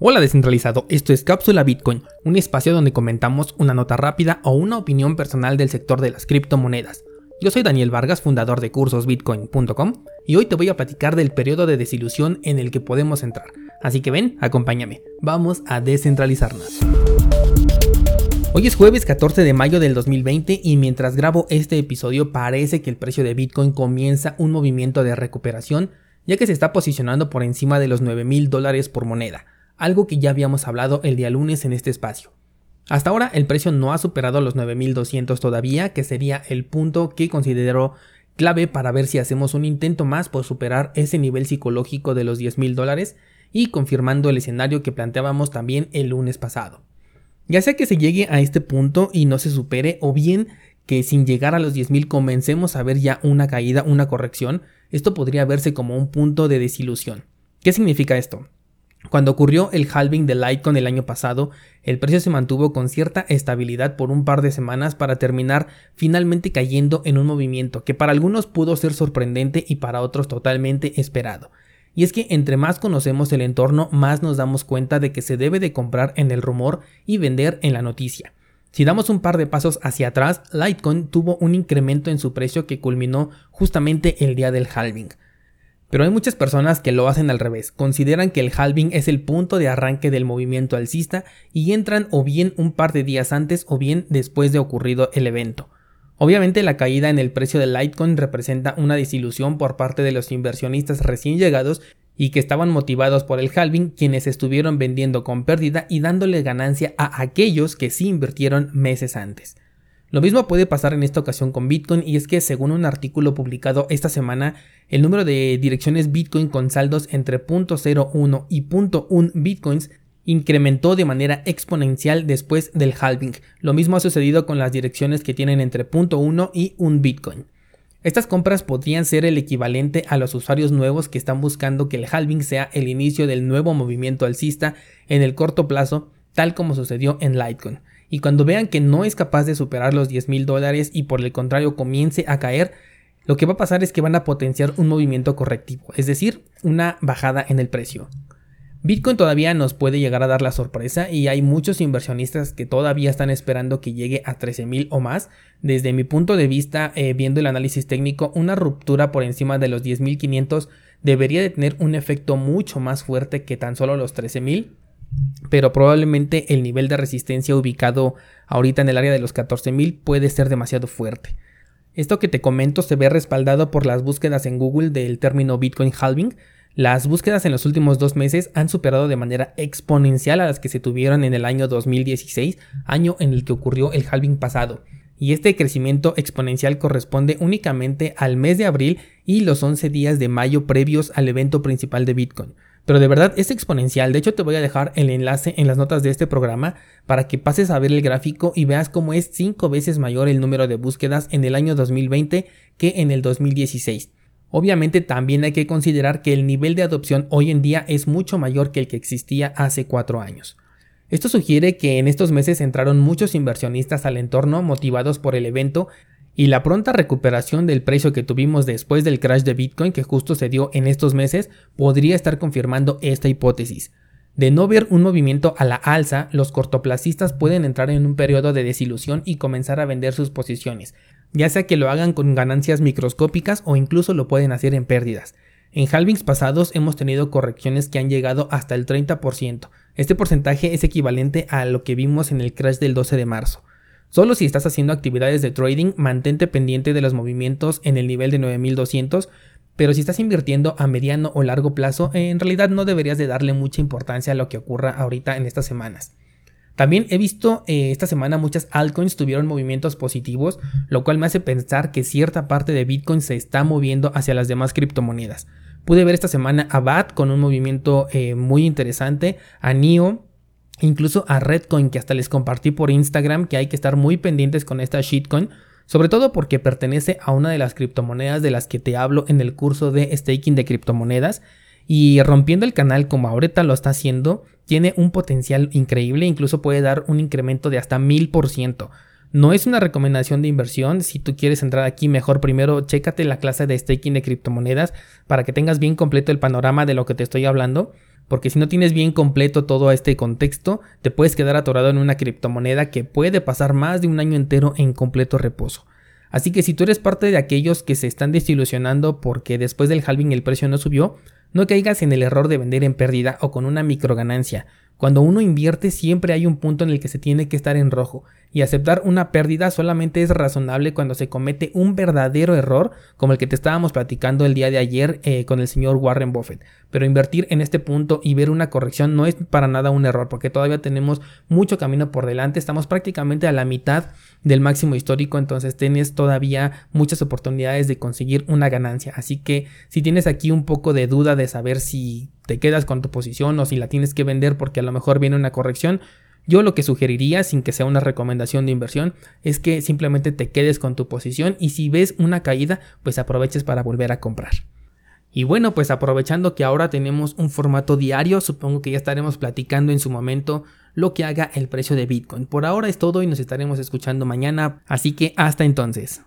Hola descentralizado, esto es Cápsula Bitcoin, un espacio donde comentamos una nota rápida o una opinión personal del sector de las criptomonedas. Yo soy Daniel Vargas, fundador de cursosbitcoin.com, y hoy te voy a platicar del periodo de desilusión en el que podemos entrar. Así que ven, acompáñame, vamos a descentralizarnos. Hoy es jueves 14 de mayo del 2020 y mientras grabo este episodio parece que el precio de Bitcoin comienza un movimiento de recuperación ya que se está posicionando por encima de los 9 mil dólares por moneda algo que ya habíamos hablado el día lunes en este espacio. Hasta ahora el precio no ha superado los 9200 todavía, que sería el punto que considero clave para ver si hacemos un intento más por superar ese nivel psicológico de los 10 mil dólares y confirmando el escenario que planteábamos también el lunes pasado. Ya sea que se llegue a este punto y no se supere o bien que sin llegar a los 10.000 comencemos a ver ya una caída, una corrección, esto podría verse como un punto de desilusión. ¿Qué significa esto? Cuando ocurrió el halving de Litecoin el año pasado, el precio se mantuvo con cierta estabilidad por un par de semanas para terminar finalmente cayendo en un movimiento que para algunos pudo ser sorprendente y para otros totalmente esperado. Y es que entre más conocemos el entorno, más nos damos cuenta de que se debe de comprar en el rumor y vender en la noticia. Si damos un par de pasos hacia atrás, Litecoin tuvo un incremento en su precio que culminó justamente el día del halving. Pero hay muchas personas que lo hacen al revés, consideran que el halving es el punto de arranque del movimiento alcista y entran o bien un par de días antes o bien después de ocurrido el evento. Obviamente la caída en el precio del Litecoin representa una desilusión por parte de los inversionistas recién llegados y que estaban motivados por el halving quienes estuvieron vendiendo con pérdida y dándole ganancia a aquellos que sí invirtieron meses antes. Lo mismo puede pasar en esta ocasión con Bitcoin y es que según un artículo publicado esta semana, el número de direcciones Bitcoin con saldos entre .01 y .1 Bitcoins incrementó de manera exponencial después del halving. Lo mismo ha sucedido con las direcciones que tienen entre .1 y 1 Bitcoin. Estas compras podrían ser el equivalente a los usuarios nuevos que están buscando que el halving sea el inicio del nuevo movimiento alcista en el corto plazo, tal como sucedió en Litecoin y cuando vean que no es capaz de superar los 10 mil dólares y por el contrario comience a caer, lo que va a pasar es que van a potenciar un movimiento correctivo, es decir, una bajada en el precio. Bitcoin todavía nos puede llegar a dar la sorpresa y hay muchos inversionistas que todavía están esperando que llegue a 13.000 o más. Desde mi punto de vista, eh, viendo el análisis técnico, una ruptura por encima de los 10.500 debería de tener un efecto mucho más fuerte que tan solo los 13.000 pero probablemente el nivel de resistencia ubicado ahorita en el área de los 14.000 puede ser demasiado fuerte. Esto que te comento se ve respaldado por las búsquedas en Google del término Bitcoin halving. Las búsquedas en los últimos dos meses han superado de manera exponencial a las que se tuvieron en el año 2016, año en el que ocurrió el halving pasado. Y este crecimiento exponencial corresponde únicamente al mes de abril y los 11 días de mayo previos al evento principal de Bitcoin. Pero de verdad es exponencial. De hecho, te voy a dejar el enlace en las notas de este programa para que pases a ver el gráfico y veas cómo es 5 veces mayor el número de búsquedas en el año 2020 que en el 2016. Obviamente también hay que considerar que el nivel de adopción hoy en día es mucho mayor que el que existía hace 4 años. Esto sugiere que en estos meses entraron muchos inversionistas al entorno motivados por el evento y la pronta recuperación del precio que tuvimos después del crash de Bitcoin que justo se dio en estos meses podría estar confirmando esta hipótesis. De no ver un movimiento a la alza, los cortoplacistas pueden entrar en un periodo de desilusión y comenzar a vender sus posiciones, ya sea que lo hagan con ganancias microscópicas o incluso lo pueden hacer en pérdidas. En halvings pasados hemos tenido correcciones que han llegado hasta el 30%. Este porcentaje es equivalente a lo que vimos en el crash del 12 de marzo. Solo si estás haciendo actividades de trading, mantente pendiente de los movimientos en el nivel de 9200, pero si estás invirtiendo a mediano o largo plazo, en realidad no deberías de darle mucha importancia a lo que ocurra ahorita en estas semanas. También he visto eh, esta semana muchas altcoins tuvieron movimientos positivos, lo cual me hace pensar que cierta parte de Bitcoin se está moviendo hacia las demás criptomonedas. Pude ver esta semana a BAT con un movimiento eh, muy interesante, a NIO incluso a Redcoin que hasta les compartí por Instagram que hay que estar muy pendientes con esta shitcoin, sobre todo porque pertenece a una de las criptomonedas de las que te hablo en el curso de staking de criptomonedas y rompiendo el canal como ahorita lo está haciendo, tiene un potencial increíble, incluso puede dar un incremento de hasta 1000%. No es una recomendación de inversión, si tú quieres entrar aquí mejor primero chécate la clase de staking de criptomonedas para que tengas bien completo el panorama de lo que te estoy hablando porque si no tienes bien completo todo este contexto, te puedes quedar atorado en una criptomoneda que puede pasar más de un año entero en completo reposo. Así que si tú eres parte de aquellos que se están desilusionando porque después del halving el precio no subió, no caigas en el error de vender en pérdida o con una microganancia. Cuando uno invierte siempre hay un punto en el que se tiene que estar en rojo y aceptar una pérdida solamente es razonable cuando se comete un verdadero error como el que te estábamos platicando el día de ayer eh, con el señor Warren Buffett. Pero invertir en este punto y ver una corrección no es para nada un error porque todavía tenemos mucho camino por delante, estamos prácticamente a la mitad del máximo histórico, entonces tienes todavía muchas oportunidades de conseguir una ganancia. Así que si tienes aquí un poco de duda de saber si te quedas con tu posición o si la tienes que vender porque a lo mejor viene una corrección, yo lo que sugeriría, sin que sea una recomendación de inversión, es que simplemente te quedes con tu posición y si ves una caída, pues aproveches para volver a comprar. Y bueno, pues aprovechando que ahora tenemos un formato diario, supongo que ya estaremos platicando en su momento lo que haga el precio de Bitcoin. Por ahora es todo y nos estaremos escuchando mañana, así que hasta entonces.